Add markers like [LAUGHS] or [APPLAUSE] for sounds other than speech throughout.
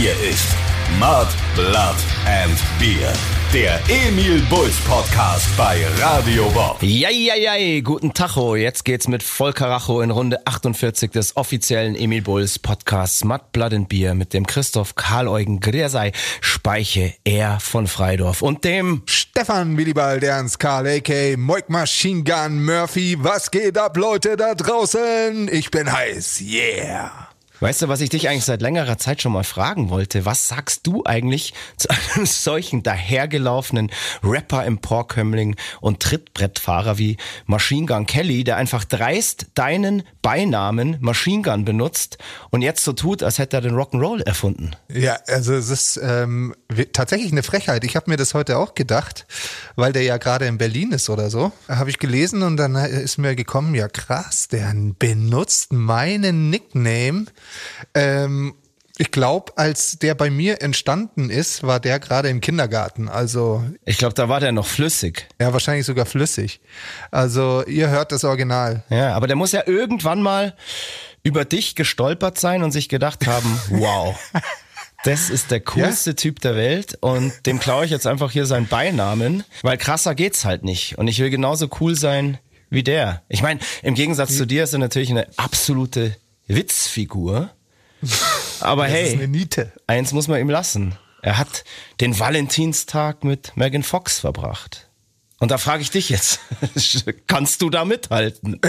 Hier ist Mud, Blood and Beer. Der Emil Bulls Podcast bei Radio Bob. Ja, ja, ja, guten Tacho. Jetzt geht's mit Volkaracho in Runde 48 des offiziellen Emil Bulls Podcasts Mud, Blood and Beer mit dem Christoph Karl-Eugen Griersei Speiche, er von Freidorf und dem Stefan Willibald Ernst Karl, a.k. Moik Machine Gun Murphy. Was geht ab, Leute da draußen? Ich bin heiß, yeah. Weißt du, was ich dich eigentlich seit längerer Zeit schon mal fragen wollte? Was sagst du eigentlich zu einem [LAUGHS] solchen dahergelaufenen Rapper im Porkömmling und Trittbrettfahrer wie Machine Gun Kelly, der einfach dreist deinen Beinamen Machine Gun benutzt und jetzt so tut, als hätte er den Rock'n'Roll erfunden? Ja, also es ist ähm, tatsächlich eine Frechheit. Ich habe mir das heute auch gedacht, weil der ja gerade in Berlin ist oder so. Habe ich gelesen und dann ist mir gekommen, ja krass, der benutzt meinen Nickname ähm, ich glaube, als der bei mir entstanden ist, war der gerade im Kindergarten. Also ich glaube, da war der noch flüssig. Ja, wahrscheinlich sogar flüssig. Also ihr hört das Original. Ja, aber der muss ja irgendwann mal über dich gestolpert sein und sich gedacht haben, [LAUGHS] wow. Das ist der coolste ja? Typ der Welt und dem klaue ich jetzt einfach hier seinen Beinamen, weil krasser geht's halt nicht. Und ich will genauso cool sein wie der. Ich meine, im Gegensatz zu dir ist er natürlich eine absolute Witzfigur. Aber das hey, ist eine Niete. eins muss man ihm lassen. Er hat den Valentinstag mit Megan Fox verbracht. Und da frage ich dich jetzt, [LAUGHS] kannst du da mithalten?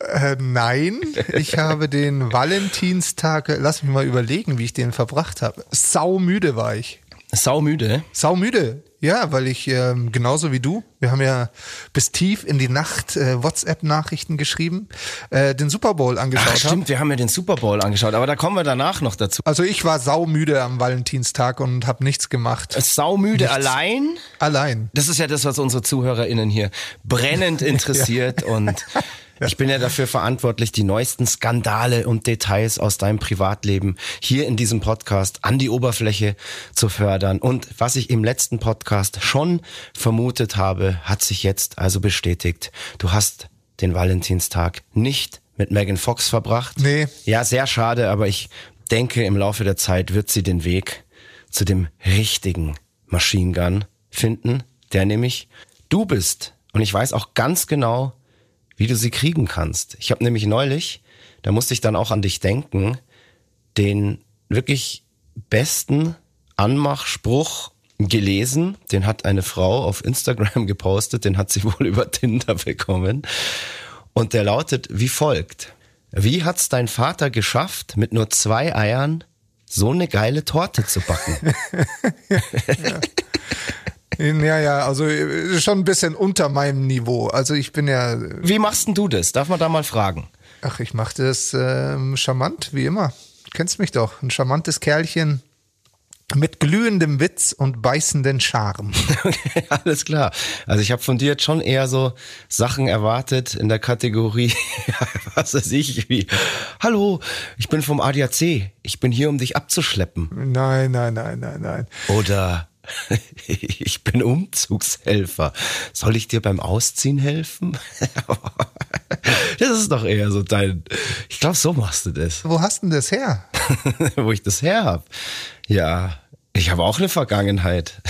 Äh, nein, ich habe den Valentinstag, lass mich mal überlegen, wie ich den verbracht habe. Saumüde war ich. Saumüde? Saumüde. Ja, weil ich ähm, genauso wie du, wir haben ja bis tief in die Nacht äh, WhatsApp-Nachrichten geschrieben, äh, den Super Bowl angeschaut Ach, stimmt, hab. wir haben ja den Super Bowl angeschaut, aber da kommen wir danach noch dazu. Also ich war saumüde am Valentinstag und habe nichts gemacht. Äh, saumüde nichts. allein? Allein. Das ist ja das, was unsere ZuhörerInnen hier brennend [LAUGHS] interessiert ja. und ich bin ja dafür verantwortlich, die neuesten Skandale und Details aus deinem Privatleben hier in diesem Podcast an die Oberfläche zu fördern. Und was ich im letzten Podcast schon vermutet habe, hat sich jetzt also bestätigt. Du hast den Valentinstag nicht mit Megan Fox verbracht. Nee. Ja, sehr schade, aber ich denke, im Laufe der Zeit wird sie den Weg zu dem richtigen Machine Gun finden, der nämlich du bist. Und ich weiß auch ganz genau, wie du sie kriegen kannst. Ich habe nämlich neulich, da musste ich dann auch an dich denken, den wirklich besten Anmachspruch gelesen. Den hat eine Frau auf Instagram [LAUGHS] gepostet, den hat sie wohl über Tinder bekommen. Und der lautet wie folgt. Wie hat's dein Vater geschafft, mit nur zwei Eiern so eine geile Torte zu backen? [LAUGHS] ja. [LAUGHS] Ja, ja, also äh, schon ein bisschen unter meinem Niveau. Also ich bin ja. Wie machst denn du das? Darf man da mal fragen? Ach, ich mach das ähm, charmant, wie immer. Kennst mich doch. Ein charmantes Kerlchen. Mit glühendem Witz und beißenden Charme. [LAUGHS] Okay, alles klar. Also ich habe von dir jetzt schon eher so Sachen erwartet in der Kategorie, [LAUGHS] was weiß ich, wie, hallo, ich bin vom ADAC, ich bin hier, um dich abzuschleppen. Nein, nein, nein, nein, nein. Oder [LAUGHS] ich bin Umzugshelfer. Soll ich dir beim Ausziehen helfen? [LAUGHS] das ist doch eher so dein. Ich glaube, so machst du das. Wo hast du denn das her? [LAUGHS] Wo ich das her hab? Ja, ich habe auch eine Vergangenheit.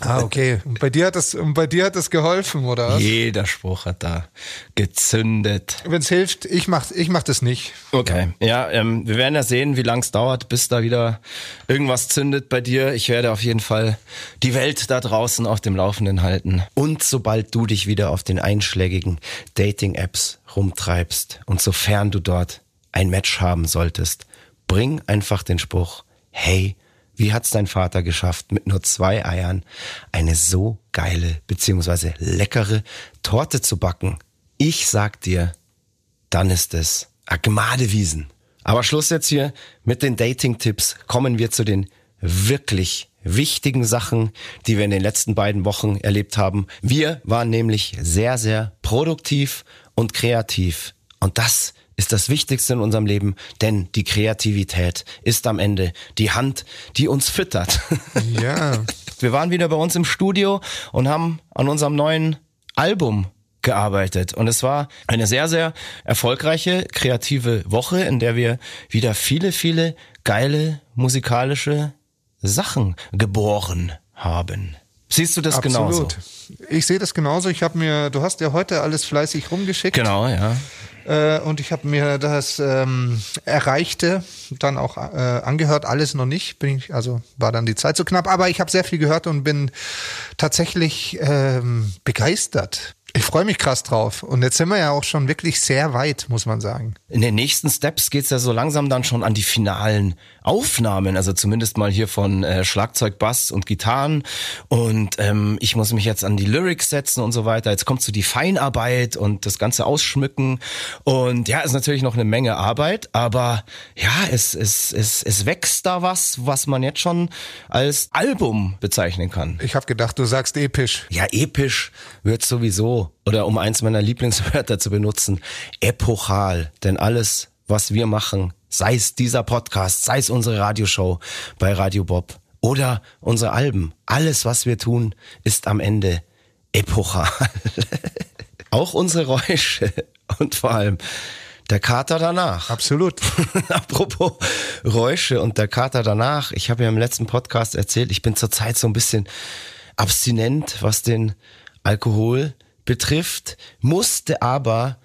ah, okay. Und bei dir hat das, bei dir hat das geholfen, oder was? Jeder Spruch hat da gezündet. Wenn es hilft, ich mach, ich mach das nicht. Okay. Ja, ähm, wir werden ja sehen, wie lang es dauert, bis da wieder irgendwas zündet bei dir. Ich werde auf jeden Fall die Welt da draußen auf dem Laufenden halten. Und sobald du dich wieder auf den einschlägigen Dating-Apps rumtreibst und sofern du dort ein Match haben solltest, bring einfach den Spruch, hey, wie hat's dein Vater geschafft, mit nur zwei Eiern eine so geile beziehungsweise leckere Torte zu backen? Ich sag dir, dann ist es Agmadewiesen. Aber Schluss jetzt hier mit den Dating-Tipps. Kommen wir zu den wirklich wichtigen Sachen, die wir in den letzten beiden Wochen erlebt haben. Wir waren nämlich sehr, sehr produktiv und kreativ. Und das ist das Wichtigste in unserem Leben, denn die Kreativität ist am Ende die Hand, die uns füttert. [LAUGHS] Ja. Wir waren wieder bei uns im Studio und haben an unserem neuen Album gearbeitet. Und es war eine sehr, sehr erfolgreiche, kreative Woche, in der wir wieder viele, viele geile musikalische Sachen geboren haben. Siehst du das Absolut. genauso? Ich sehe das genauso. Ich habe mir, du hast ja heute alles fleißig rumgeschickt. Genau, ja. Äh, und ich habe mir das ähm, Erreichte dann auch äh, angehört, alles noch nicht. Bin ich, also war dann die Zeit so knapp, aber ich habe sehr viel gehört und bin tatsächlich ähm, begeistert. Ich freue mich krass drauf. Und jetzt sind wir ja auch schon wirklich sehr weit, muss man sagen. In den nächsten Steps geht's ja so langsam dann schon an die finalen Aufnahmen, also zumindest mal hier von äh, Schlagzeug, Bass und Gitarren. Und ähm, ich muss mich jetzt an die Lyrics setzen und so weiter. Jetzt kommt so die Feinarbeit und das ganze Ausschmücken. Und ja, ist natürlich noch eine Menge Arbeit, aber ja, es, es, es, es wächst da was, was man jetzt schon als Album bezeichnen kann. Ich habe gedacht, du sagst episch. Ja, episch wird sowieso, oder um eins meiner Lieblingswörter zu benutzen, epochal. Denn alles, was wir machen, sei es dieser Podcast, sei es unsere Radioshow bei Radio Bob oder unsere Alben, alles, was wir tun, ist am Ende epochal. [LAUGHS] Auch unsere Räusche und vor allem der Kater danach. Absolut. [LAUGHS] Apropos Räusche und der Kater danach. Ich habe ja im letzten Podcast erzählt, ich bin zurzeit so ein bisschen abstinent, was den Alkohol betrifft, musste aber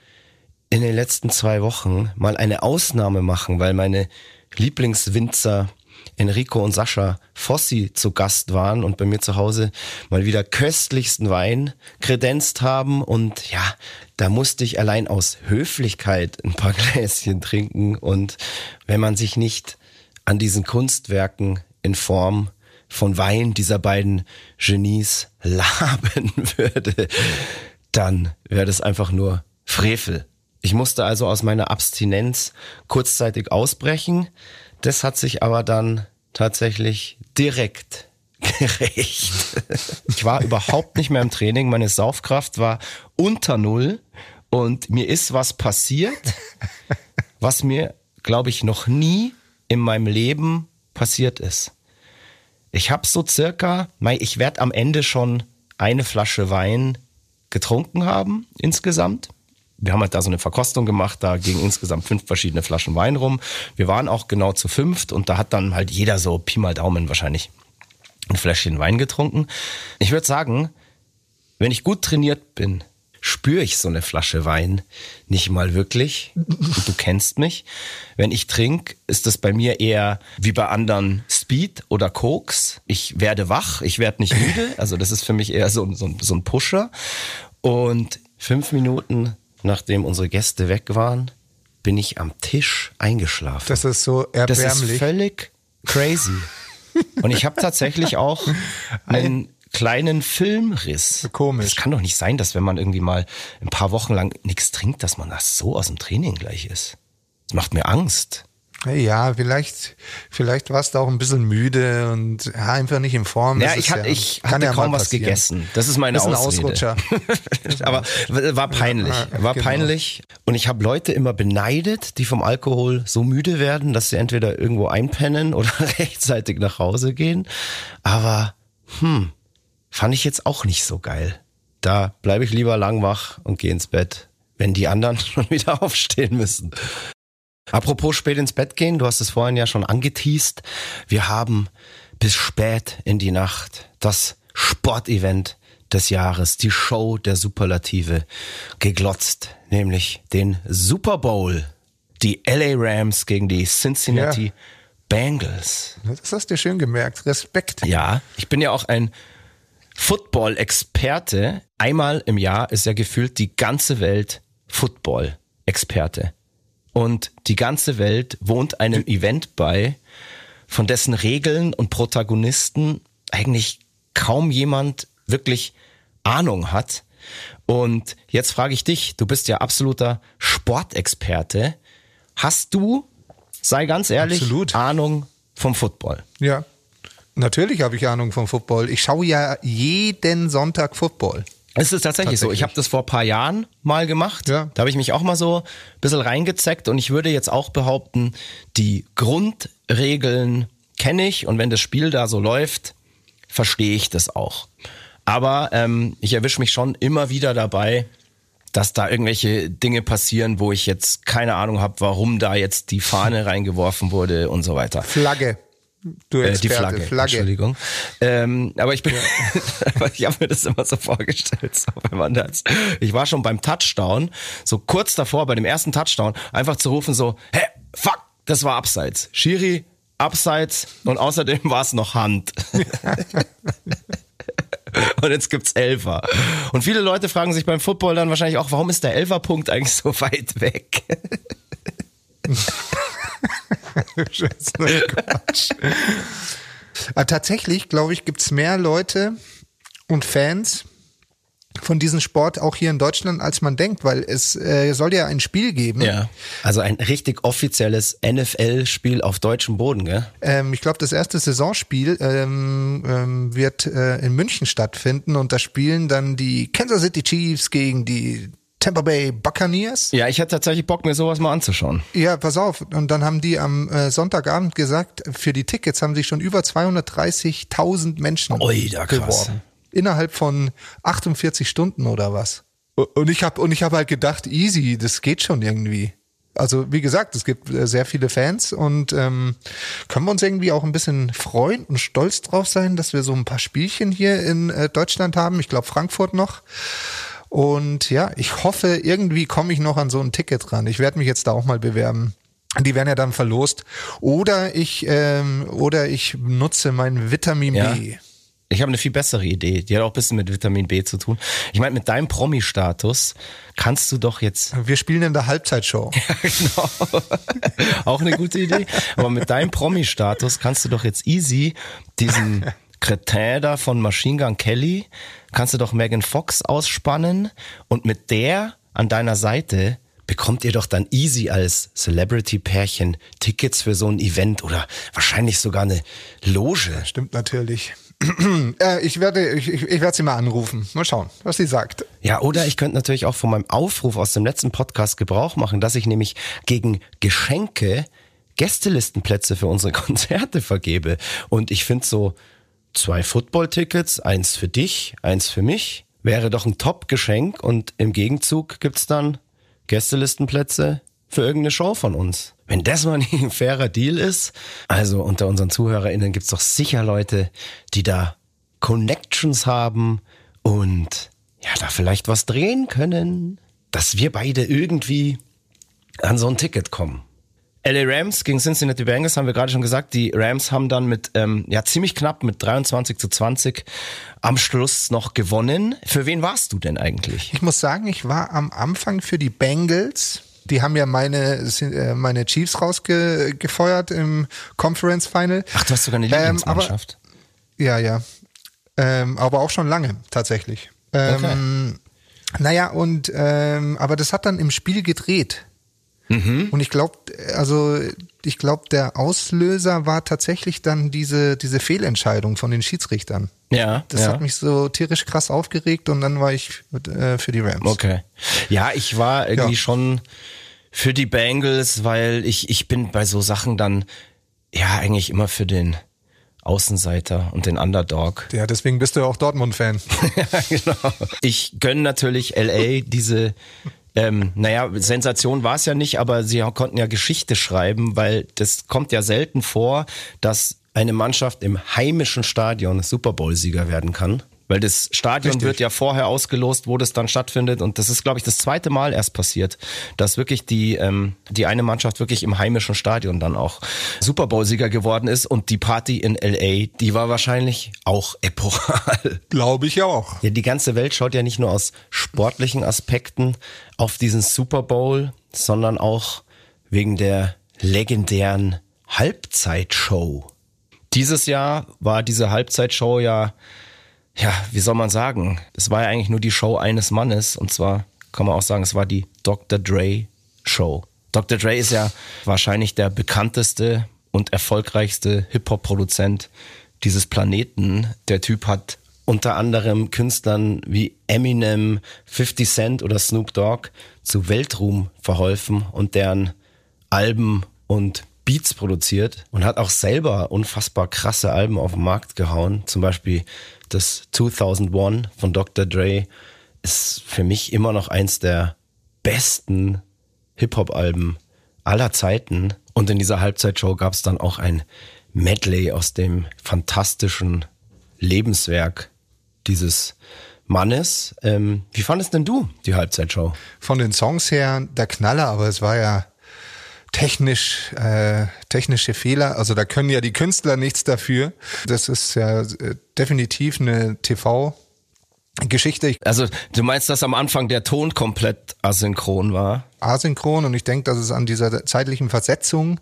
in den letzten zwei Wochen mal eine Ausnahme machen, weil meine Lieblingswinzer Enrico und Sascha Fossi zu Gast waren und bei mir zu Hause mal wieder köstlichsten Wein kredenzt haben. Und ja, da musste ich allein aus Höflichkeit ein paar [LAUGHS] Gläschen trinken. Und wenn man sich nicht an diesen Kunstwerken in Form von Wein dieser beiden Genies [LAUGHS] laben würde, dann wäre das einfach nur Frevel. Ich musste also aus meiner Abstinenz kurzzeitig ausbrechen. Das hat sich aber dann tatsächlich direkt [LAUGHS] gerecht. Ich war überhaupt nicht mehr im Training. Meine Saufkraft war unter Null und mir ist was passiert, was mir, glaube ich, noch nie in meinem Leben passiert ist. Ich habe so circa, ich werde am Ende schon eine Flasche Wein getrunken haben insgesamt. Wir haben halt da so eine Verkostung gemacht, da gingen insgesamt fünf verschiedene Flaschen Wein rum. Wir waren auch genau zu fünft und da hat dann halt jeder so Pi mal Daumen wahrscheinlich ein Fläschchen Wein getrunken. Ich würde sagen, wenn ich gut trainiert bin, spüre ich so eine Flasche Wein nicht mal wirklich. Und du kennst mich. Wenn ich trinke, ist das bei mir eher wie bei anderen Speed oder Koks. Ich werde wach, ich werde nicht müde. [LAUGHS] Also das ist für mich eher so, so, so ein Pusher. Und fünf Minuten nachdem unsere Gäste weg waren, bin ich am Tisch eingeschlafen. Das ist so erbärmlich. Das ist völlig crazy. [LAUGHS] Und ich habe tatsächlich auch [LAUGHS] einen kleinen Filmriss. Komisch. Es kann doch nicht sein, dass wenn man irgendwie mal ein paar Wochen lang nichts trinkt, dass man das so aus dem Training gleich ist. Das macht mir Angst. Ja, vielleicht, vielleicht warst du auch ein bisschen müde und ja, einfach nicht in Form. Ja, Das ich, hat, ich kann hatte ja kaum was passieren. gegessen. Das ist meine Das ist ein Ausrede. Ausrutscher. [LAUGHS] Aber war peinlich. Ja, War genau. peinlich. Und ich habe Leute immer beneidet, die vom Alkohol so müde werden, dass sie entweder irgendwo einpennen [LAUGHS] oder rechtzeitig nach Hause gehen. Aber hm, fand ich jetzt auch nicht so geil. Da bleibe ich lieber lang wach und gehe ins Bett, wenn die anderen [LAUGHS] schon wieder aufstehen müssen. Apropos spät ins Bett gehen, du hast es vorhin ja schon angeteased. Wir haben bis spät in die Nacht das Sportevent des Jahres, die Show der Superlative geglotzt, nämlich den Super Bowl. Die LA Rams gegen die Cincinnati Ja. Bengals. Das hast du schön gemerkt. Respekt. Ja, ich bin ja auch ein Football-Experte. Einmal im Jahr ist ja gefühlt die ganze Welt Football-Experte. Und die ganze Welt wohnt einem Event bei, von dessen Regeln und Protagonisten eigentlich kaum jemand wirklich Ahnung hat. Und jetzt frage ich dich, du bist ja absoluter Sportexperte. Hast du, sei ganz ehrlich, Absolut. Ahnung vom Football? Ja. Natürlich habe ich Ahnung vom Football. Ich schaue ja jeden Sonntag Football. Es ist tatsächlich, so. Ich Tatsächlich. habe das vor ein paar Jahren mal gemacht. Ja. Da habe ich mich auch mal so ein bisschen reingezeckt und ich würde jetzt auch behaupten, die Grundregeln kenne ich und wenn das Spiel da so läuft, verstehe ich das auch. Aber ähm, ich erwische mich schon immer wieder dabei, dass da irgendwelche Dinge passieren, wo ich jetzt keine Ahnung habe, warum da jetzt die Fahne [LAUGHS] reingeworfen wurde und so weiter. Flagge. Du Äh, die Flagge, Flagge. Entschuldigung. Ähm, aber ich bin, [LAUGHS] aber ich habe mir das immer so vorgestellt, so, wenn man das. Ich war schon beim Touchdown, so kurz davor, bei dem ersten Touchdown, einfach zu rufen so, hä, fuck, das war abseits. Schiri, abseits und außerdem war es noch Hand. [LAUGHS] Und jetzt gibt's Elfer. Und viele Leute fragen sich beim Football dann wahrscheinlich auch, warum ist der Elferpunkt eigentlich so weit weg? [LAUGHS] Quatsch. Aber tatsächlich, glaube ich, gibt's mehr Leute und Fans von diesem Sport auch hier in Deutschland, als man denkt, weil es äh, soll ja ein Spiel geben. Ja. Also ein richtig offizielles NFL-Spiel auf deutschem Boden, gell? Ähm, ich glaube, das erste Saisonspiel ähm, ähm, wird äh, in München stattfinden und da spielen dann die Kansas City Chiefs gegen die Tampa Bay Buccaneers. Ja, ich hätte tatsächlich Bock, mir sowas mal anzuschauen. Ja, pass auf. Und dann haben die am äh, Sonntagabend gesagt, für die Tickets haben sich schon über 230.000 Menschen Ui, da krass. beworben. Innerhalb von 48 Stunden oder was. Und ich habe und ich habe halt gedacht, easy, das geht schon irgendwie. Also wie gesagt, es gibt äh, sehr viele Fans und ähm, können wir uns irgendwie auch ein bisschen freuen und stolz drauf sein, dass wir so ein paar Spielchen hier in äh, Deutschland haben. Ich glaube Frankfurt noch. Und ja, ich hoffe, irgendwie komme ich noch an so ein Ticket ran. Ich werde mich jetzt da auch mal bewerben. Die werden ja dann verlost. Oder ich ähm, oder ich nutze mein Vitamin Ja. B. Ich habe eine viel bessere Idee. Die hat auch ein bisschen mit Vitamin B zu tun. Ich meine, mit deinem Promi-Status kannst du doch jetzt Wir spielen in der Halbzeitshow. [LAUGHS] genau. [LAUGHS] Auch eine gute Idee. Aber mit deinem Promi-Status kannst du doch jetzt easy diesen [LAUGHS] Cretin da von Machine Gun Kelly, kannst du doch Megan Fox ausspannen und mit der an deiner Seite bekommt ihr doch dann easy als Celebrity-Pärchen Tickets für so ein Event oder wahrscheinlich sogar eine Loge. Stimmt natürlich. [CLEARS THROAT] äh, ich werde ich, ich, ich werde sie mal anrufen. Mal schauen, was sie sagt. Ja, oder ich könnte natürlich auch von meinem Aufruf aus dem letzten Podcast Gebrauch machen, dass ich nämlich gegen Geschenke Gästelistenplätze für unsere [LAUGHS] Konzerte vergebe. Und ich finde so zwei Football-Tickets, eins für dich, eins für mich, wäre doch ein Top-Geschenk und im Gegenzug gibt's dann Gästelistenplätze für irgendeine Show von uns. Wenn das mal nicht ein fairer Deal ist, also unter unseren ZuhörerInnen gibt's doch sicher Leute, die da Connections haben und ja, da vielleicht was drehen können, dass wir beide irgendwie an so ein Ticket kommen. LA Rams gegen Cincinnati Bengals haben wir gerade schon gesagt. Die Rams haben dann mit, ähm, ja, ziemlich knapp mit 23 zu 20 am Schluss noch gewonnen. Für wen warst du denn eigentlich? Ich muss sagen, ich war am Anfang für die Bengals. Die haben ja meine, äh, meine Chiefs rausgefeuert im Conference Final. Ach, du hast sogar eine Ähm, aber- Lieblingsmannschaft. Ja, ja. Ähm, aber auch schon lange, tatsächlich. Ähm, Naja, und ähm, aber das hat dann im Spiel gedreht. Mhm. Und ich glaube, also ich glaube, der Auslöser war tatsächlich dann diese, diese Fehlentscheidung von den Schiedsrichtern. ja, Das ja. hat mich so tierisch krass aufgeregt und dann war ich äh, für die Rams. Okay. Ja, ich war irgendwie Ja. schon für die Bengals, weil ich, ich bin bei so Sachen dann ja eigentlich immer für den Außenseiter und den Underdog. Ja, deswegen bist du ja auch Dortmund-Fan. [LAUGHS] ja, genau. Ich gönne natürlich LA diese, ähm, naja, Sensation war es ja nicht, aber sie konnten ja Geschichte schreiben, weil das kommt ja selten vor, dass eine Mannschaft im heimischen Stadion Super Bowl-Sieger werden kann. Weil das Stadion Richtig. wird ja vorher ausgelost, wo das dann stattfindet. Und das ist, glaube ich, das zweite Mal erst passiert, dass wirklich die, ähm, die eine Mannschaft wirklich im heimischen Stadion dann auch Super Bowl-Sieger geworden ist. Und die Party in LA, die war wahrscheinlich auch epochal. [LAUGHS] Glaube ich auch. Ja, die ganze Welt schaut ja nicht nur aus sportlichen Aspekten auf diesen Super Bowl, sondern auch wegen der legendären Halbzeitshow. Dieses Jahr war diese Halbzeitshow ja, ja, wie soll man sagen? Es war ja eigentlich nur die Show eines Mannes und zwar kann man auch sagen, es war die Dr. Dre Show. Dr. Dre ist ja wahrscheinlich der bekannteste und erfolgreichste Hip-Hop-Produzent dieses Planeten. Der Typ hat unter anderem Künstlern wie Eminem, 50 Cent oder Snoop Dogg zu Weltruhm verholfen und deren Alben und Beats produziert und hat auch selber unfassbar krasse Alben auf den Markt gehauen. Zum Beispiel das 2001 von Dr. Dre ist für mich immer noch eins der besten Hip-Hop-Alben aller Zeiten. Und in dieser Halbzeitshow gab es dann auch ein Medley aus dem fantastischen Lebenswerk dieses Mannes. Ähm, wie fandest denn du die Halbzeitshow? Von den Songs her der Knaller, aber es war ja technisch äh, technische Fehler. Also da können ja die Künstler nichts dafür. Das ist ja äh, definitiv eine TV Geschichte. Also du meinst, dass am Anfang der Ton komplett asynchron war? Asynchron und ich denke, dass es an dieser zeitlichen Versetzung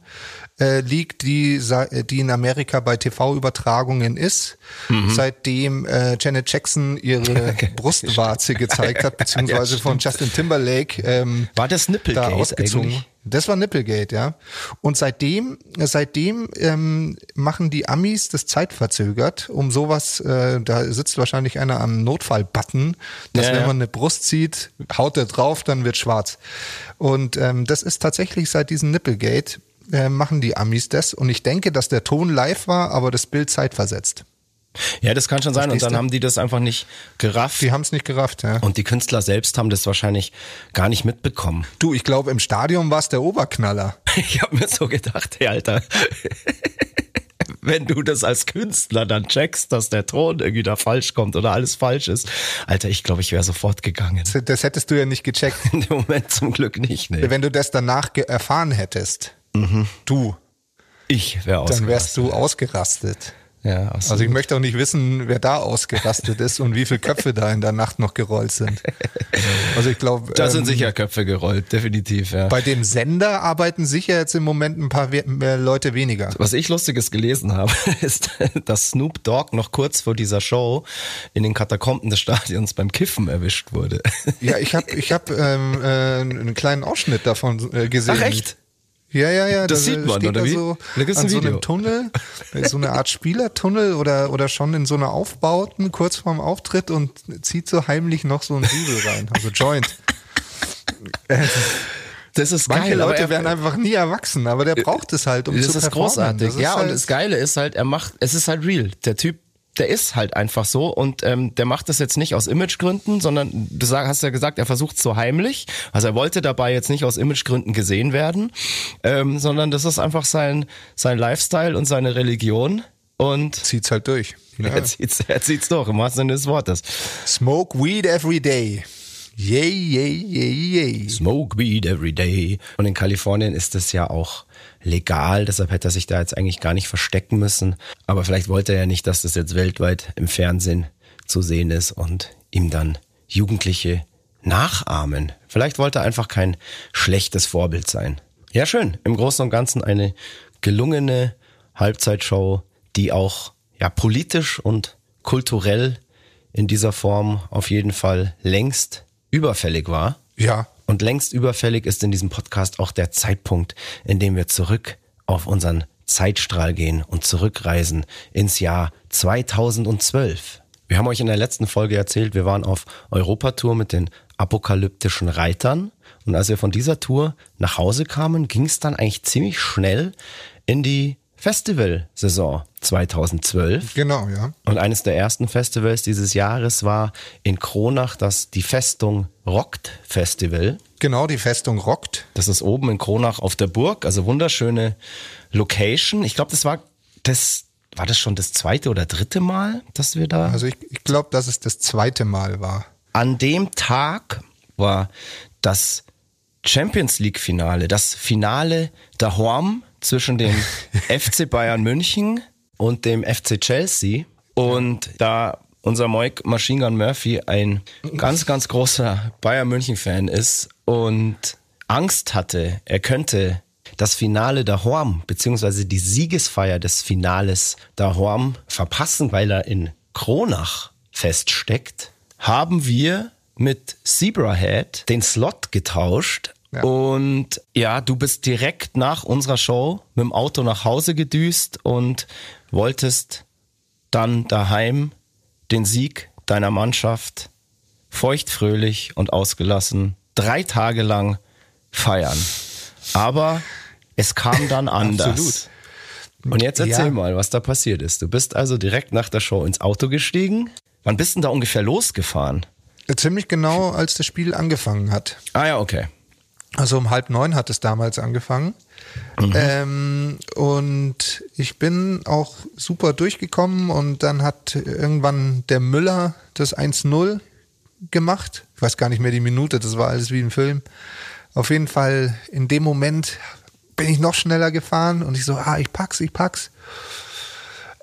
äh, liegt, die, die in Amerika bei TV-Übertragungen ist, mhm. seitdem äh, Janet Jackson ihre [LAUGHS] Brustwarze gezeigt hat, [LAUGHS] beziehungsweise ja, von Justin Timberlake ähm, war das Nipplegate da ausgezogen. Eigentlich? Das war Nipplegate, ja. Und seitdem, seitdem ähm, machen die Amis das zeitverzögert, um sowas, äh, da sitzt wahrscheinlich einer am Notfall-Button, dass ja, wenn man eine Brust zieht, haut er drauf, dann wird schwarz. Und ähm, das ist tatsächlich seit diesem Nipplegate, äh, machen die Amis das. Und ich denke, dass der Ton live war, aber das Bild zeitversetzt. Ja, das kann schon sein. Und dann haben die das einfach nicht gerafft. Die haben es nicht gerafft, ja. Und die Künstler selbst haben das wahrscheinlich gar nicht mitbekommen. Du, ich glaube, im Stadion war es der Oberknaller. [LAUGHS] ich habe mir so gedacht, hey, Alter. [LAUGHS] wenn du das als Künstler dann checkst, dass der Ton irgendwie da falsch kommt oder alles falsch ist. Alter, ich glaube, ich wäre sofort gegangen. Das, das, hättest du ja nicht gecheckt. [LAUGHS] In dem Moment zum Glück nicht. Nee. Wenn du das danach erfahren hättest, mhm. du. Ich wäre ausgerastet. Dann wärst du ausgerastet. Ja, also ich möchte auch nicht wissen, wer da ausgerastet ist und wie viele Köpfe da in der Nacht noch gerollt sind. [LAUGHS] Also ich glaube. Da ähm, sind sicher Köpfe gerollt, definitiv, ja. Bei dem Sender arbeiten sicher jetzt im Moment ein paar Leute weniger. Was ich Lustiges gelesen habe, [LAUGHS] ist, dass Snoop Dogg noch kurz vor dieser Show in den Katakomben des Stadions beim Kiffen erwischt wurde. Ja, ich habe ich hab, ähm, äh, einen kleinen Ausschnitt davon äh, gesehen. Ach echt? Ja, ja, ja. Das, das sieht man, oder wie? So an so einem Tunnel, so eine Art Spielertunnel oder, oder schon in so einer Aufbauten kurz vorm Auftritt und zieht so heimlich noch so ein Dübel rein, also Joint. [LAUGHS] Das ist Manche geil. Leute werden einfach nie erwachsen, aber der braucht es halt, um das zu ist performen. Großartig. Das ist ja, halt und das Geile ist halt, er macht, es ist halt real. Der Typ der ist halt einfach so und ähm, der macht das jetzt nicht aus Imagegründen, sondern du sag, hast ja gesagt, er versucht so heimlich. Also er wollte dabei jetzt nicht aus Imagegründen gesehen werden, ähm, sondern das ist einfach sein, sein Lifestyle und seine Religion. Und zieht's halt durch. Ja. [LAUGHS] Er, zieht's, er zieht's durch, im wahrsten Sinne des Wortes. Smoke weed every day. Yay, yay, yay, yay. Smoke weed every day. Und in Kalifornien ist es ja auch legal, deshalb hätte er sich da jetzt eigentlich gar nicht verstecken müssen. Aber vielleicht wollte er ja nicht, dass das jetzt weltweit im Fernsehen zu sehen ist und ihm dann Jugendliche nachahmen. Vielleicht wollte er einfach kein schlechtes Vorbild sein. Ja, schön. Im Großen und Ganzen eine gelungene Halbzeitshow, die auch ja politisch und kulturell in dieser Form auf jeden Fall längst überfällig war. Ja. Und längst überfällig ist in diesem Podcast auch der Zeitpunkt, in dem wir zurück auf unseren Zeitstrahl gehen und zurückreisen ins Jahr 2012. Wir haben euch in der letzten Folge erzählt, wir waren auf Europatour mit den apokalyptischen Reitern. Und als wir von dieser Tour nach Hause kamen, ging es dann eigentlich ziemlich schnell in die Festivalsaison 2012. Genau, ja. Und eines der ersten Festivals dieses Jahres war in Kronach das Die Festung Rockt Festival. Genau, die Festung Rockt. Das ist oben in Kronach auf der Burg, also wunderschöne Location. Ich glaube, das war das war das schon das zweite oder dritte Mal, dass wir da. Also ich, ich glaube, dass es das zweite Mal war. An dem Tag war das Champions League Finale, das Finale der Horm zwischen dem [LAUGHS] FC Bayern München und dem FC Chelsea. Und da unser Moik Machine Gun Murphy ein ganz, ganz großer Bayern München Fan ist und Angst hatte, er könnte das Finale der Horm, beziehungsweise die Siegesfeier des Finales der Horm verpassen, weil er in Kronach feststeckt, haben wir mit Zebrahead den Slot getauscht ja. Und ja, du bist direkt nach unserer Show mit dem Auto nach Hause gedüst und wolltest dann daheim den Sieg deiner Mannschaft feuchtfröhlich und ausgelassen drei Tage lang feiern. Aber es kam dann [LAUGHS] anders. Absolut. Und jetzt erzähl ja. mal, was da passiert ist. Du bist also direkt nach der Show ins Auto gestiegen. Wann bist denn da ungefähr losgefahren? Ziemlich genau, als das Spiel angefangen hat. Ah ja, okay. Also um halb neun hat es damals angefangen. Mhm. Ähm, und ich bin auch super durchgekommen und dann hat irgendwann der Müller das 1-0 gemacht. Ich weiß gar nicht mehr die Minute, das war alles wie ein Film. Auf jeden Fall in dem Moment bin ich noch schneller gefahren und ich so, ah, ich pack's, ich pack's.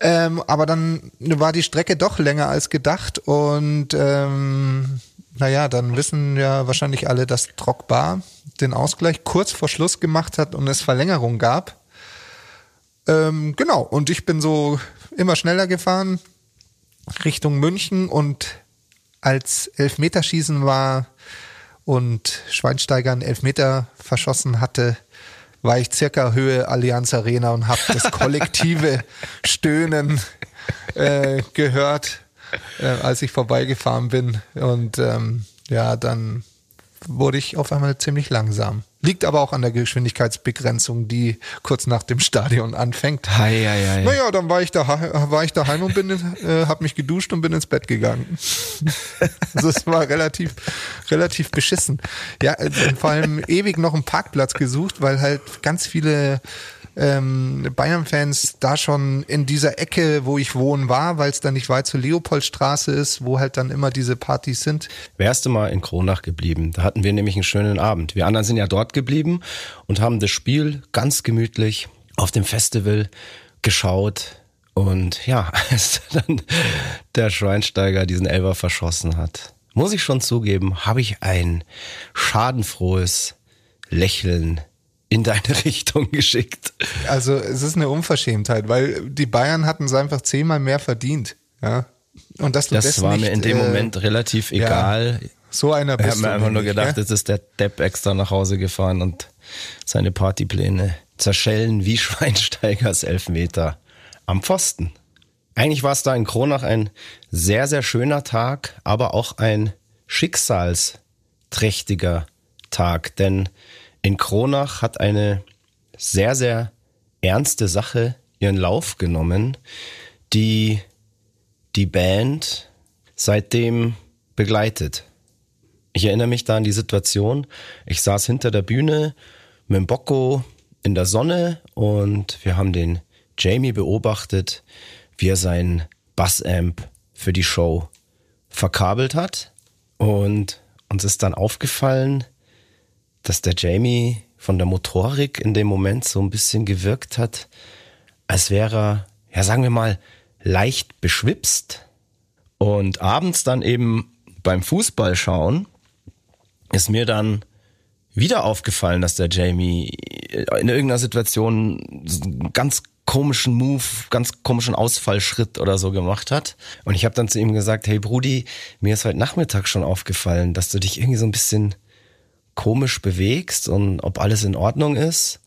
Ähm, aber dann war die Strecke doch länger als gedacht und ähm, naja, dann wissen ja wahrscheinlich alle, dass Drogba den Ausgleich kurz vor Schluss gemacht hat und es Verlängerung gab. Ähm, genau, und ich bin so immer schneller gefahren Richtung München und als Elfmeterschießen war und Schweinsteiger einen Elfmeter verschossen hatte, war ich circa Höhe Allianz Arena und habe das kollektive [LAUGHS] Stöhnen äh, gehört, äh, als ich vorbeigefahren bin. Und ähm, ja, dann wurde ich auf einmal ziemlich langsam. Liegt aber auch an der Geschwindigkeitsbegrenzung, die kurz nach dem Stadion anfängt. Hei, hei, hei. Naja, dann war ich, da, war ich daheim und bin, äh, habe mich geduscht und bin ins Bett gegangen. also es war relativ, relativ beschissen. Ja, äh, vor allem ewig noch einen Parkplatz gesucht, weil halt ganz viele ähm, Bayern-Fans da schon in dieser Ecke, wo ich wohnen war, weil es dann nicht weit zur Leopoldstraße ist, wo halt dann immer diese Partys sind. Wärst du mal in Kronach geblieben? Da hatten wir nämlich einen schönen Abend. Wir anderen sind ja dort geblieben und haben das Spiel ganz gemütlich auf dem Festival geschaut. Und ja, [LAUGHS] als dann der Schweinsteiger diesen Elber verschossen hat, muss ich schon zugeben, habe ich ein schadenfrohes Lächeln in deine [LAUGHS] Richtung geschickt. Also es ist eine Unverschämtheit, weil die Bayern hatten es einfach zehnmal mehr verdient. Ja. Und dass du das, das war nicht, mir in dem äh, Moment relativ egal. Ja, so einer Ich bist habe mir einfach nur gedacht, ja? jetzt ist der Depp extra nach Hause gefahren und seine Partypläne zerschellen wie [LAUGHS] Schweinsteigers Elfmeter am Pfosten. Eigentlich war es da in Kronach ein sehr, sehr schöner Tag, aber auch ein schicksalsträchtiger Tag, denn in Kronach hat eine sehr, sehr ernste Sache ihren Lauf genommen, die die Band seitdem begleitet. Ich erinnere mich da an die Situation. Ich saß hinter der Bühne mit dem Bocco in der Sonne und wir haben den Jamie beobachtet, wie er seinen Bassamp für die Show verkabelt hat. Und uns ist dann aufgefallen, dass der Jamie von der Motorik in dem Moment so ein bisschen gewirkt hat, als wäre er, ja sagen wir mal, leicht beschwipst. Und abends dann eben beim Fußballschauen ist mir dann wieder aufgefallen, dass der Jamie in irgendeiner Situation einen ganz komischen Move, ganz komischen Ausfallschritt oder so gemacht hat. Und ich habe dann zu ihm gesagt, hey Brudi, mir ist heute Nachmittag schon aufgefallen, dass du dich irgendwie so ein bisschen komisch bewegst und ob alles in Ordnung ist.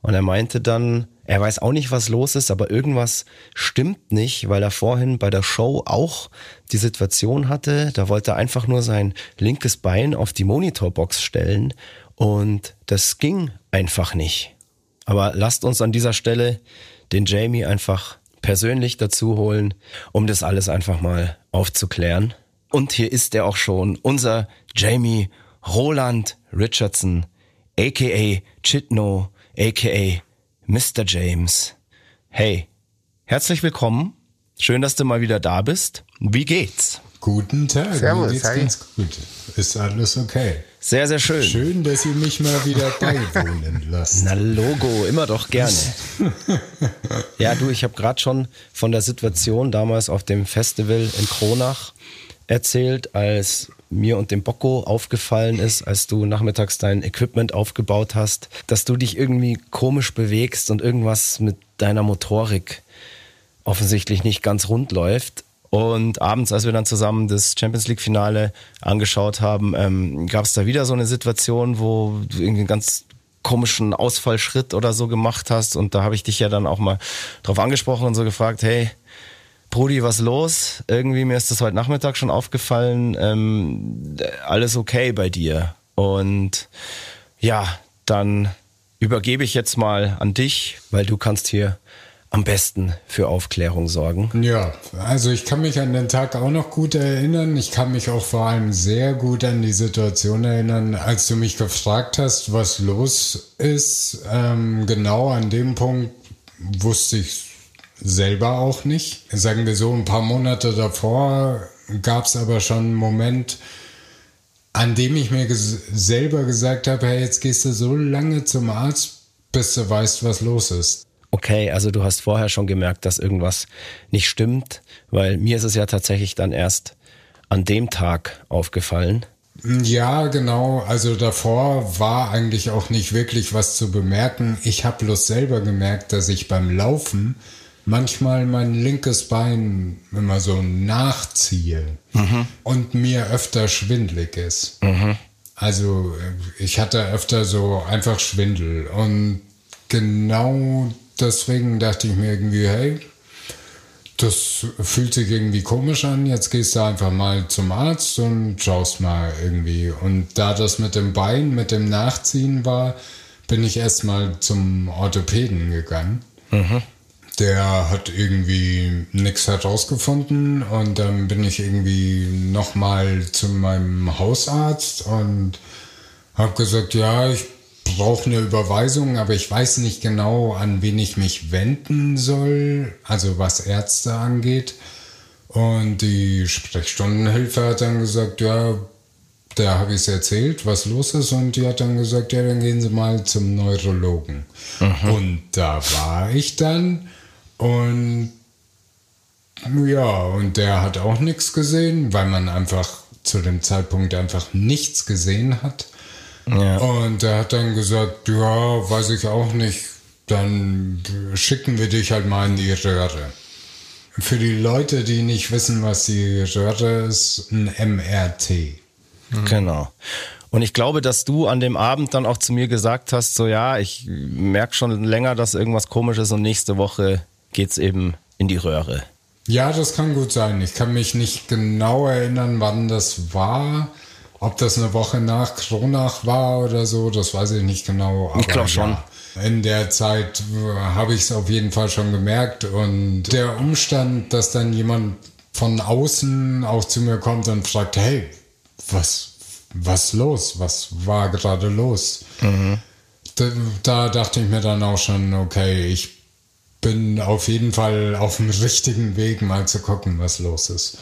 Und er meinte dann, er weiß auch nicht, was los ist, aber irgendwas stimmt nicht, weil er vorhin bei der Show auch die Situation hatte, da wollte er einfach nur sein linkes Bein auf die Monitorbox stellen und das ging einfach nicht. Aber lasst uns an dieser Stelle den Jamie einfach persönlich dazu holen, um das alles einfach mal aufzuklären. Und hier ist er auch schon, unser Jamie Roland Richardson, aka Chitno, aka Mr. James. Hey, herzlich willkommen. Schön, dass du mal wieder da bist. Wie geht's? Guten Tag, Servus, mir geht's hi. ganz gut. Ist alles okay. Sehr, sehr schön. Schön, dass ihr mich mal wieder [LAUGHS] beiwohnen lasst. Na Logo, immer doch gerne. [LAUGHS] ja, du, ich habe gerade schon von der Situation damals auf dem Festival in Kronach erzählt, als mir und dem Bocco aufgefallen ist, als du nachmittags dein Equipment aufgebaut hast, dass du dich irgendwie komisch bewegst und irgendwas mit deiner Motorik offensichtlich nicht ganz rund läuft. Und abends, als wir dann zusammen das Champions League-Finale angeschaut haben, ähm, gab es da wieder so eine Situation, wo du irgendwie ganz komischen Ausfallschritt oder so gemacht hast. Und da habe ich dich ja dann auch mal drauf angesprochen und so gefragt, hey, Brudi, was los? Irgendwie mir ist das heute Nachmittag schon aufgefallen. Ähm, alles okay bei dir? Und ja, dann übergebe ich jetzt mal an dich, weil du kannst hier am besten für Aufklärung sorgen? Ja, also ich kann mich an den Tag auch noch gut erinnern. Ich kann mich auch vor allem sehr gut an die Situation erinnern, als du mich gefragt hast, was los ist. Ähm, genau an dem Punkt wusste ich selber auch nicht. Sagen wir so, ein paar Monate davor gab es aber schon einen Moment, an dem ich mir ges selber gesagt habe, hey, jetzt gehst du so lange zum Arzt, bis du weißt, was los ist. Okay, also du hast vorher schon gemerkt, dass irgendwas nicht stimmt, weil mir ist es ja tatsächlich dann erst an dem Tag aufgefallen. Ja, genau. Also davor war eigentlich auch nicht wirklich was zu bemerken. Ich habe bloß selber gemerkt, dass ich beim Laufen manchmal mein linkes Bein immer so nachziehe mhm. und mir öfter schwindlig ist. Mhm. Also ich hatte öfter so einfach Schwindel und genau deswegen dachte ich mir irgendwie, hey, das fühlt sich irgendwie komisch an, jetzt gehst du einfach mal zum Arzt und schaust mal irgendwie. Und da das mit dem Bein, mit dem Nachziehen war, bin ich erstmal zum Orthopäden gegangen. Mhm. Der hat irgendwie nichts herausgefunden und dann bin ich irgendwie nochmal zu meinem Hausarzt und habe gesagt, ja, ich brauche eine Überweisung, aber ich weiß nicht genau, an wen ich mich wenden soll, also was Ärzte angeht. Und die Sprechstundenhilfe hat dann gesagt, ja, da habe ich es erzählt, was los ist. Und die hat dann gesagt, ja, dann gehen Sie mal zum Neurologen. Mhm. Und da war ich dann. Und ja, und der hat auch nichts gesehen, weil man einfach zu dem Zeitpunkt einfach nichts gesehen hat. Ja. Und er hat dann gesagt, ja, weiß ich auch nicht, dann schicken wir dich halt mal in die Röhre. Für die Leute, die nicht wissen, was die Röhre ist, ein MRT. Mhm. Genau. Und ich glaube, dass du an dem Abend dann auch zu mir gesagt hast, so ja, ich merke schon länger, dass irgendwas komisch ist und nächste Woche geht's eben in die Röhre. Ja, das kann gut sein. Ich kann mich nicht genau erinnern, wann das war. Ob das eine Woche nach Kronach war oder so, das weiß ich nicht genau. Aber ich glaube schon. Ja, in der Zeit äh, habe ich es auf jeden Fall schon gemerkt. Und der Umstand, dass dann jemand von außen auch zu mir kommt und fragt, hey, was, was los? Was war gerade los? Mhm. Da, da dachte ich mir dann auch schon, okay, ich bin auf jeden Fall auf dem richtigen Weg, mal zu gucken, was los ist.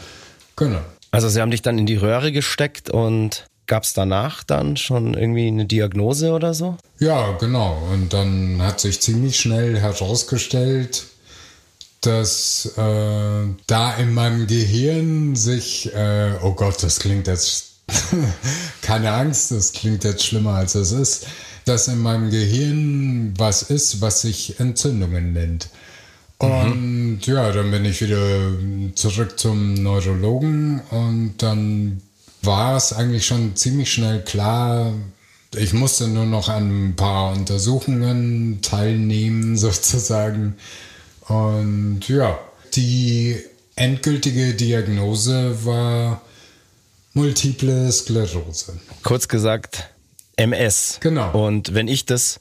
Genau. Also sie haben dich dann in die Röhre gesteckt und gab es danach dann schon irgendwie eine Diagnose oder so? Ja, genau. Und dann hat sich ziemlich schnell herausgestellt, dass äh, da in meinem Gehirn sich, äh, oh Gott, das klingt jetzt, [LAUGHS] keine Angst, das klingt jetzt schlimmer als es ist, dass in meinem Gehirn was ist, was sich Entzündungen nennt. Und mhm. ja, dann bin ich wieder zurück zum Neurologen und dann war es eigentlich schon ziemlich schnell klar, ich musste nur noch an ein paar Untersuchungen teilnehmen [LAUGHS] sozusagen. Und ja, die endgültige Diagnose war multiple Sklerose. Kurz gesagt, MS. Genau. Und wenn ich das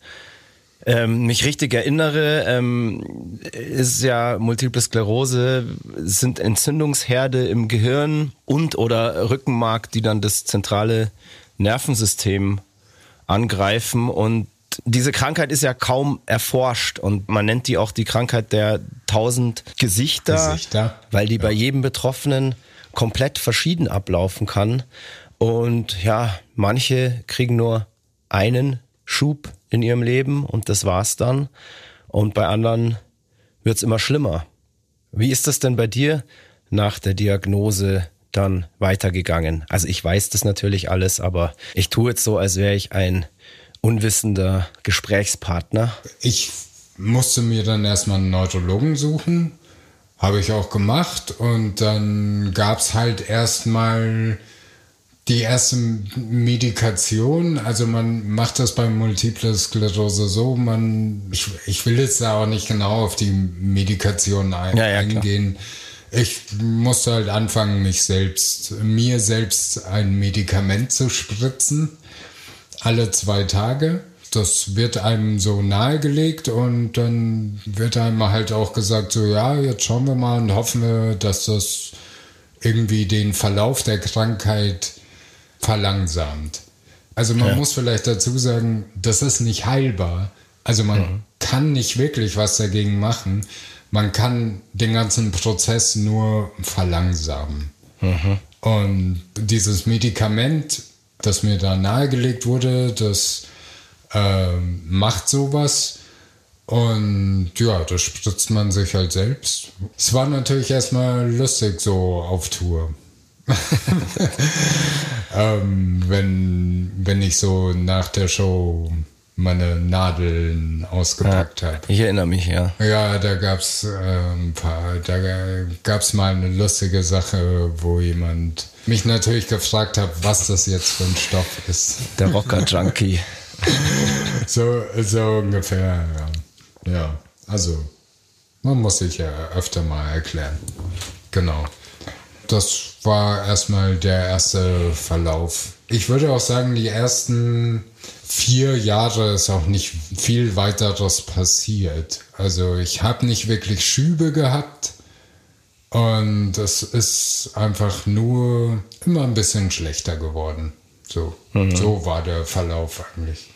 ähm, mich richtig erinnere, ähm, ist ja Multiple Sklerose, sind Entzündungsherde im Gehirn und oder Rückenmark, die dann das zentrale Nervensystem angreifen und diese Krankheit ist ja kaum erforscht und man nennt die auch die Krankheit der tausend Gesichter, Gesichter. weil die ja. bei jedem Betroffenen komplett verschieden ablaufen kann. Und ja, manche kriegen nur einen Schub in ihrem Leben und das war's dann. Und bei anderen wird's immer schlimmer. Wie ist das denn bei dir nach der Diagnose dann weitergegangen? Also ich weiß das natürlich alles, aber ich tue jetzt so, als wäre ich ein unwissender Gesprächspartner. Ich musste mir dann erstmal einen Neurologen suchen. Habe ich auch gemacht und dann gab's halt erstmal die erste Medikation, also man macht das bei Multiple Sklerose so, man, ich, ich will jetzt da auch nicht genau auf die Medikation ein, ja, ja, eingehen. Ich musste halt anfangen, mich selbst, mir selbst ein Medikament zu spritzen, alle zwei Tage. das wird einem so nahegelegt und dann wird einem halt auch gesagt, so ja, jetzt schauen wir mal und hoffen wir, dass das irgendwie den Verlauf der Krankheit verlangsamt. Also man ja. muss vielleicht dazu sagen, das ist nicht heilbar. Also man mhm. kann nicht wirklich was dagegen machen. Man kann den ganzen Prozess nur verlangsamen. Mhm. Und dieses Medikament, das mir da nahegelegt wurde, das äh, macht sowas. Und ja, das spritzt man sich halt selbst. Es war natürlich erstmal lustig so auf Tour. [LAUGHS] ähm, wenn, wenn ich so nach der Show meine Nadeln ausgepackt ja, habe. Ich erinnere mich, ja. Ja, da gab's äh, ein paar, da gab's mal eine lustige Sache, wo jemand mich natürlich gefragt hat, was das jetzt für ein Stoff ist. Der Rocker Junkie. [LAUGHS] so, so ungefähr, ja. Ja, also man muss sich ja öfter mal erklären. Genau. Das war erstmal der erste Verlauf. Ich würde auch sagen, die ersten vier Jahre ist auch nicht viel weiteres passiert. Also ich habe nicht wirklich Schübe gehabt und es ist einfach nur immer ein bisschen schlechter geworden. So, mhm. so war der Verlauf eigentlich.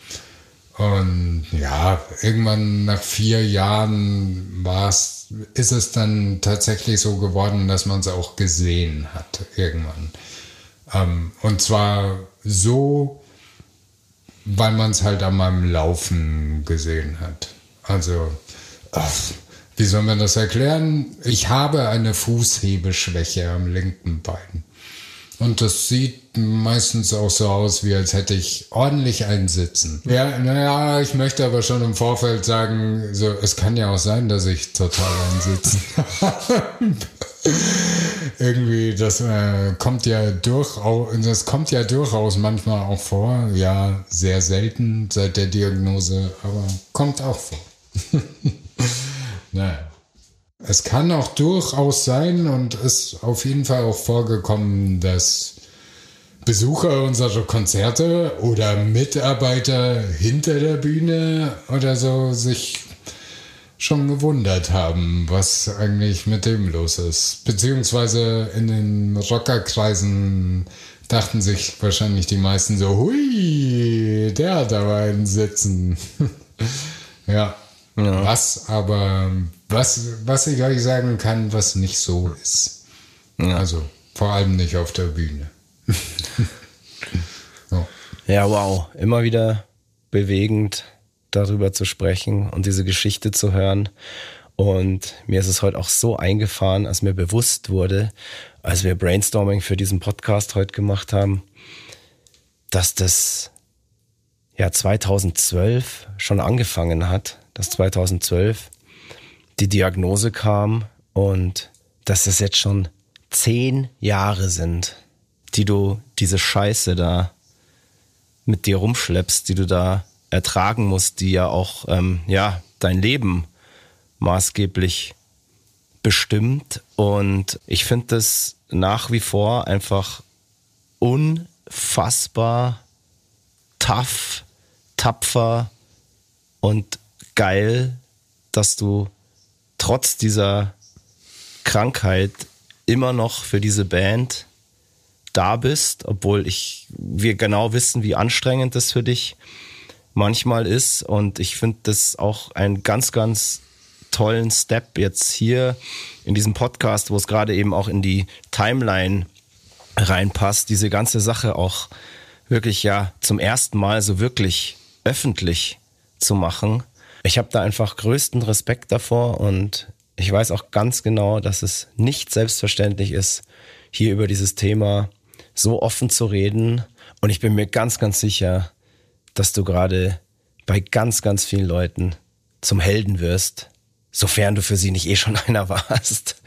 Und ja, irgendwann nach vier Jahren war es, ist es dann tatsächlich so geworden, dass man es auch gesehen hat irgendwann. Ähm, und zwar so, weil man es halt an meinem Laufen gesehen hat. Also, ach, wie soll man das erklären? Ich habe eine Fußhebeschwäche am linken Bein. Und das sieht meistens auch so aus, wie als hätte ich ordentlich einen Sitzen. Ja, naja, ich möchte aber schon im Vorfeld sagen, so, es kann ja auch sein, dass ich total einen Sitzen. [LAUGHS] Irgendwie, das äh, kommt ja durchaus, das kommt ja durchaus manchmal auch vor. Ja, sehr selten seit der Diagnose, aber kommt auch vor. [LAUGHS] naja. Es kann auch durchaus sein und ist auf jeden Fall auch vorgekommen, dass Besucher unserer Konzerte oder Mitarbeiter hinter der Bühne oder so sich schon gewundert haben, was eigentlich mit dem los ist. Beziehungsweise in den Rockerkreisen dachten sich wahrscheinlich die meisten so, hui, der hat aber einen Sitzen. [LAUGHS] ja. ja. Was aber was, was ich euch sagen kann, was nicht so ist. Ja. Also vor allem nicht auf der Bühne. So. Ja, wow. Immer wieder bewegend, darüber zu sprechen und diese Geschichte zu hören. Und mir ist es heute auch so eingefahren, als mir bewusst wurde, als wir Brainstorming für diesen Podcast heute gemacht haben, dass das ja 2012 schon angefangen hat, dass 2012 die Diagnose kam und dass es jetzt schon zehn Jahre sind, die du diese Scheiße da mit dir rumschleppst, die du da ertragen musst, die ja auch ähm, ja dein Leben maßgeblich bestimmt. Und ich finde das nach wie vor einfach unfassbar tough, tapfer und geil, dass du trotz dieser Krankheit immer noch für diese Band da bist, obwohl ich, wir genau wissen, wie anstrengend das für dich manchmal ist. Und ich finde das auch einen ganz, ganz tollen Step jetzt hier in diesem Podcast, wo es gerade eben auch in die Timeline reinpasst, diese ganze Sache auch wirklich ja zum ersten Mal so wirklich öffentlich zu machen ich habe da einfach größten Respekt davor und ich weiß auch ganz genau, dass es nicht selbstverständlich ist, hier über dieses Thema so offen zu reden. Und ich bin mir ganz, ganz sicher, dass du gerade bei ganz, ganz vielen Leuten zum Helden wirst, sofern du für sie nicht eh schon [LAUGHS] einer warst.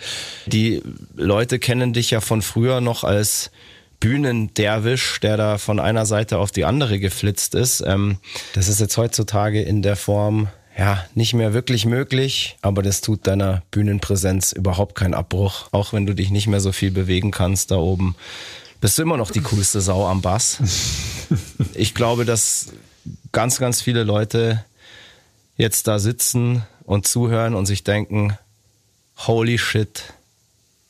Die Leute kennen dich ja von früher noch als Bühnenderwisch, der da von einer Seite auf die andere geflitzt ist. Ähm, das ist jetzt heutzutage in der Form ja, nicht mehr wirklich möglich, aber das tut deiner Bühnenpräsenz überhaupt keinen Abbruch. Auch wenn du dich nicht mehr so viel bewegen kannst da oben, bist du immer noch die coolste Sau am Bass. [LAUGHS] Ich glaube, dass ganz, ganz viele Leute jetzt da sitzen und zuhören und sich denken, holy shit,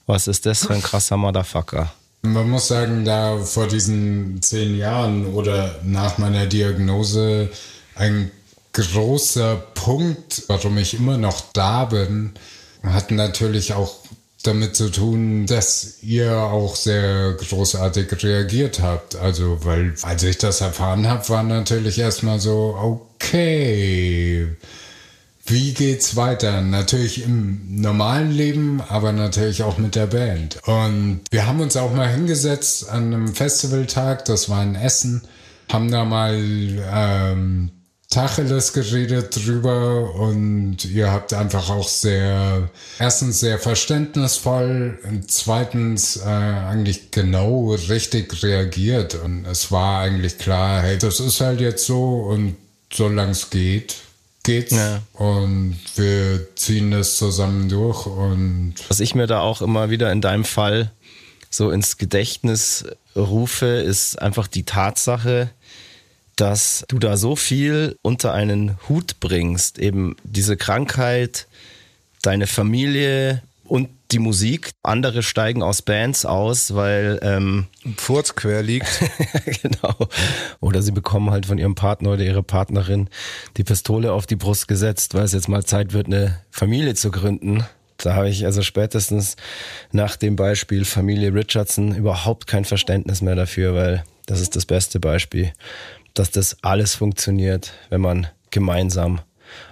was ist das für ein krasser Motherfucker. Man muss sagen, da vor diesen zehn Jahren oder nach meiner Diagnose ein großer Punkt, warum ich immer noch da bin, hat natürlich auch damit zu tun, dass ihr auch sehr großartig reagiert habt. Also, weil als ich das erfahren habe, war natürlich erstmal so, okay, wie geht's weiter? Natürlich im normalen Leben, aber natürlich auch mit der Band. Und wir haben uns auch mal hingesetzt an einem Festivaltag, das war in Essen, haben da mal ähm, Tacheles geredet drüber und ihr habt einfach auch sehr, erstens sehr verständnisvoll und zweitens äh, eigentlich genau richtig reagiert und es war eigentlich klar, hey, das ist halt jetzt so und solange es geht, geht's ja. und wir ziehen das zusammen durch und was ich mir da auch immer wieder in deinem Fall so ins Gedächtnis rufe, ist einfach die Tatsache, dass du da so viel unter einen Hut bringst, eben diese Krankheit, deine Familie und die Musik. Andere steigen aus Bands aus, weil ähm, Furz quer liegt. [LAUGHS] genau. Oder sie bekommen halt von ihrem Partner oder ihrer Partnerin die Pistole auf die Brust gesetzt, weil es jetzt mal Zeit wird, eine Familie zu gründen. Da habe ich also spätestens nach dem Beispiel Familie Richardson überhaupt kein Verständnis mehr dafür, weil das ist das beste Beispiel dass das alles funktioniert, wenn man gemeinsam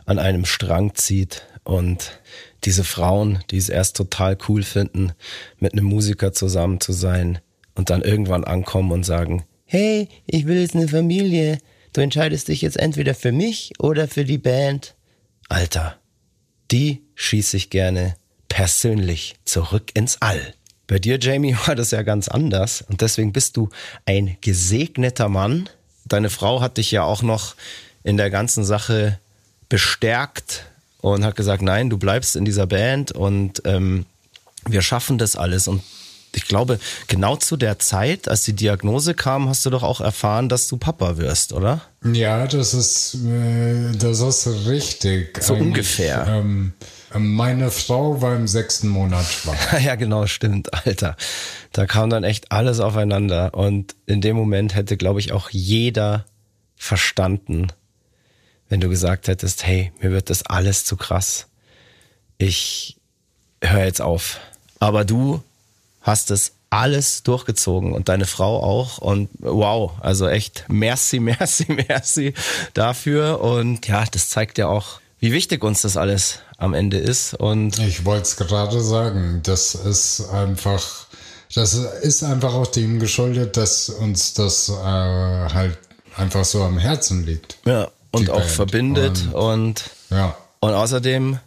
an einem Strang zieht und diese Frauen, die es erst total cool finden, mit einem Musiker zusammen zu sein und dann irgendwann ankommen und sagen, hey, ich will jetzt eine Familie, du entscheidest dich jetzt entweder für mich oder für die Band. Alter, die schieße ich gerne persönlich zurück ins All. Bei dir, Jamie, [LAUGHS] war das ja ganz anders und deswegen bist du ein gesegneter Mann, deine Frau hat dich ja auch noch in der ganzen Sache bestärkt und hat gesagt, nein, du bleibst in dieser Band und ähm, wir schaffen das alles. Und ich glaube, genau zu der Zeit, als die Diagnose kam, hast du doch auch erfahren, dass du Papa wirst, oder? Ja, das ist, äh, das ist richtig. So ungefähr. Ähm, meine Frau war im sechsten Monat schwanger. [LAUGHS] ja, genau, stimmt, Alter. Da kam dann echt alles aufeinander. Und in dem Moment hätte, glaube ich, auch jeder verstanden, wenn du gesagt hättest, hey, mir wird das alles zu krass. Ich höre jetzt auf. Aber du hast es alles durchgezogen und deine Frau auch. Und wow, also echt merci, [LAUGHS] merci, merci dafür. Und ja, das zeigt ja auch, wie wichtig uns das alles am Ende ist. Und ich wollte es gerade sagen, das ist einfach, das ist einfach auch dem geschuldet, dass uns das äh, halt einfach so am Herzen liegt. Ja, und auch Band. verbindet und, und, ja. und außerdem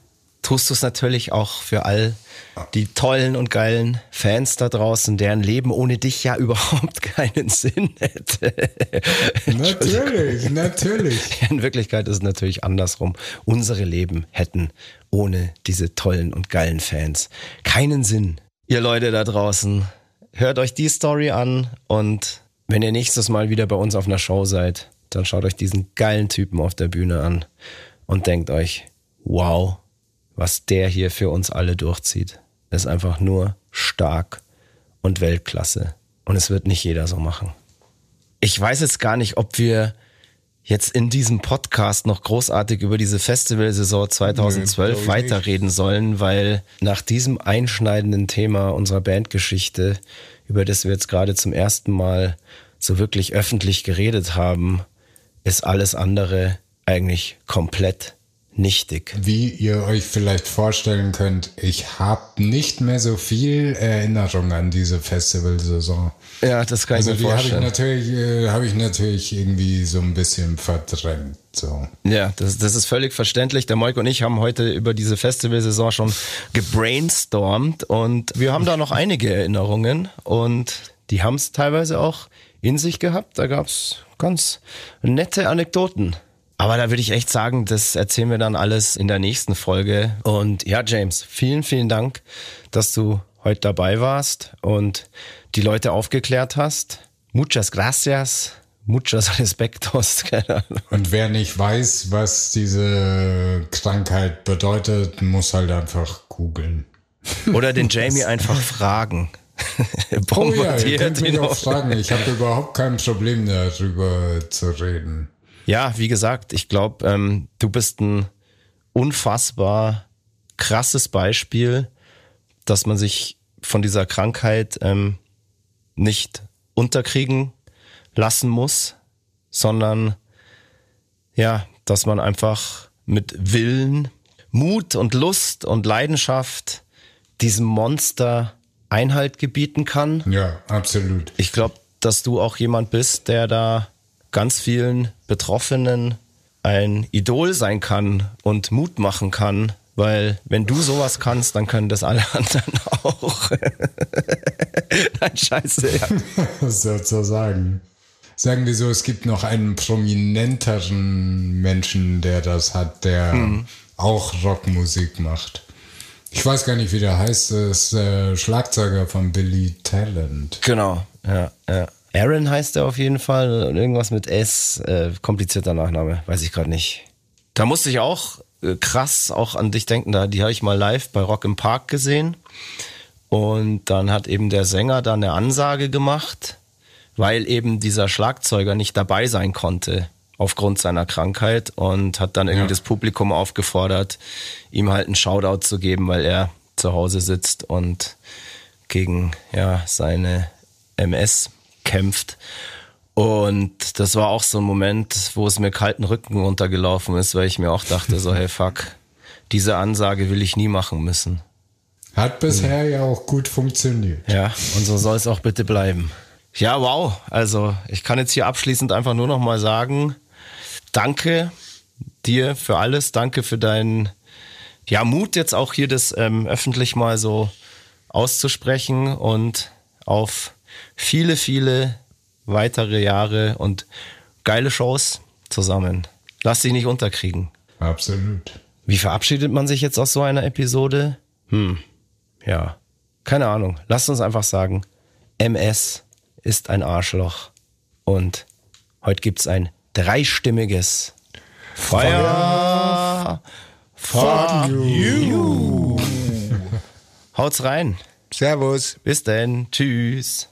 tust du es natürlich auch für all die tollen und geilen Fans da draußen, deren Leben ohne dich ja [LAUGHS] überhaupt keinen Sinn hätte. natürlich, natürlich. In Wirklichkeit ist es natürlich andersrum. Unsere Leben hätten ohne diese tollen und geilen Fans keinen Sinn. Ihr Leute da draußen, hört euch die Story an und wenn ihr nächstes Mal wieder bei uns auf einer Show seid, dann schaut euch diesen geilen Typen auf der Bühne an und denkt euch, wow, was der hier für uns alle durchzieht, ist einfach nur stark und Weltklasse. Und es wird nicht jeder so machen. Ich weiß jetzt gar nicht, ob wir jetzt in diesem Podcast noch großartig über diese Festivalsaison 2012 nee, weiterreden sollen, weil nach diesem einschneidenden Thema unserer Bandgeschichte, über das wir jetzt gerade zum ersten Mal so wirklich öffentlich geredet haben, ist alles andere eigentlich komplett nichtig. Wie ihr euch vielleicht vorstellen könnt, ich habe nicht mehr so viel Erinnerung an diese Festivalsaison. Ja, das kann also ich mir vorstellen. Also die habe ich natürlich, äh, habe ich natürlich irgendwie so ein bisschen verdrängt. So. Ja, das, das ist völlig verständlich. Der Moik und ich haben heute über diese Festivalsaison schon gebrainstormt und wir haben da noch einige Erinnerungen und die haben es teilweise auch in sich gehabt. Da gab es ganz nette Anekdoten. Aber da würde ich echt sagen, das erzählen wir dann alles in der nächsten Folge. Und ja, James, vielen, vielen Dank, dass du heute dabei warst und die Leute aufgeklärt hast. Muchas gracias. muchas [LAUGHS] Ahnung. Und wer nicht weiß, was diese Krankheit bedeutet, muss halt einfach googeln. Oder den [LAUGHS] Jamie einfach fragen. [LAUGHS] Oh ja, ihr könnt mich auch fragen. Ich habe überhaupt kein Problem darüber zu reden. Ja, wie gesagt, ich glaube, ähm, du bist ein unfassbar krasses Beispiel, dass man sich von dieser Krankheit ähm, nicht unterkriegen lassen muss, sondern ja, dass man einfach mit Willen, Mut und Lust und Leidenschaft diesem Monster Einhalt gebieten kann. Ja, absolut. Ich glaube, dass du auch jemand bist, der da ganz vielen Betroffenen ein Idol sein kann und Mut machen kann, weil wenn du sowas kannst, dann können das alle [LAUGHS] anderen auch. [LAUGHS] Nein, scheiße, ja. [LAUGHS] sozusagen. Sagen wir so, es gibt noch einen prominenteren Menschen, der das hat, der Hm. auch Rockmusik macht. Ich weiß gar nicht, wie der heißt. Das ist äh, Schlagzeuger von Billy Talent. Genau, ja, ja. Aaron heißt er auf jeden Fall und irgendwas mit S, äh, komplizierter Nachname, weiß ich gerade nicht. Da musste ich auch äh, krass auch an dich denken, da die habe ich mal live bei Rock im Park gesehen und dann hat eben der Sänger da eine Ansage gemacht, weil eben dieser Schlagzeuger nicht dabei sein konnte aufgrund seiner Krankheit und hat dann irgendwie Ja. das Publikum aufgefordert, ihm halt einen Shoutout zu geben, weil er zu Hause sitzt und gegen ja seine MS kämpft. Und das war auch so ein Moment, wo es mir kalten Rücken runtergelaufen ist, weil ich mir auch dachte, so hey fuck, diese Ansage will ich nie machen müssen. Hat bisher ja auch gut funktioniert. Ja, und so soll es auch bitte bleiben. Ja, wow. Also ich kann jetzt hier abschließend einfach nur noch mal sagen, danke dir für alles, danke für deinen ja, Mut, jetzt auch hier das ähm, öffentlich mal so auszusprechen und auf viele, viele weitere Jahre und geile Shows zusammen. Lass dich nicht unterkriegen. Absolut. Wie verabschiedet man sich jetzt aus so einer Episode? Hm, ja, keine Ahnung. Lasst uns einfach sagen, MS ist ein Arschloch. Und heute gibt's ein dreistimmiges Feuer. Fuck you. Haut's rein. Servus. Bis denn. Tschüss.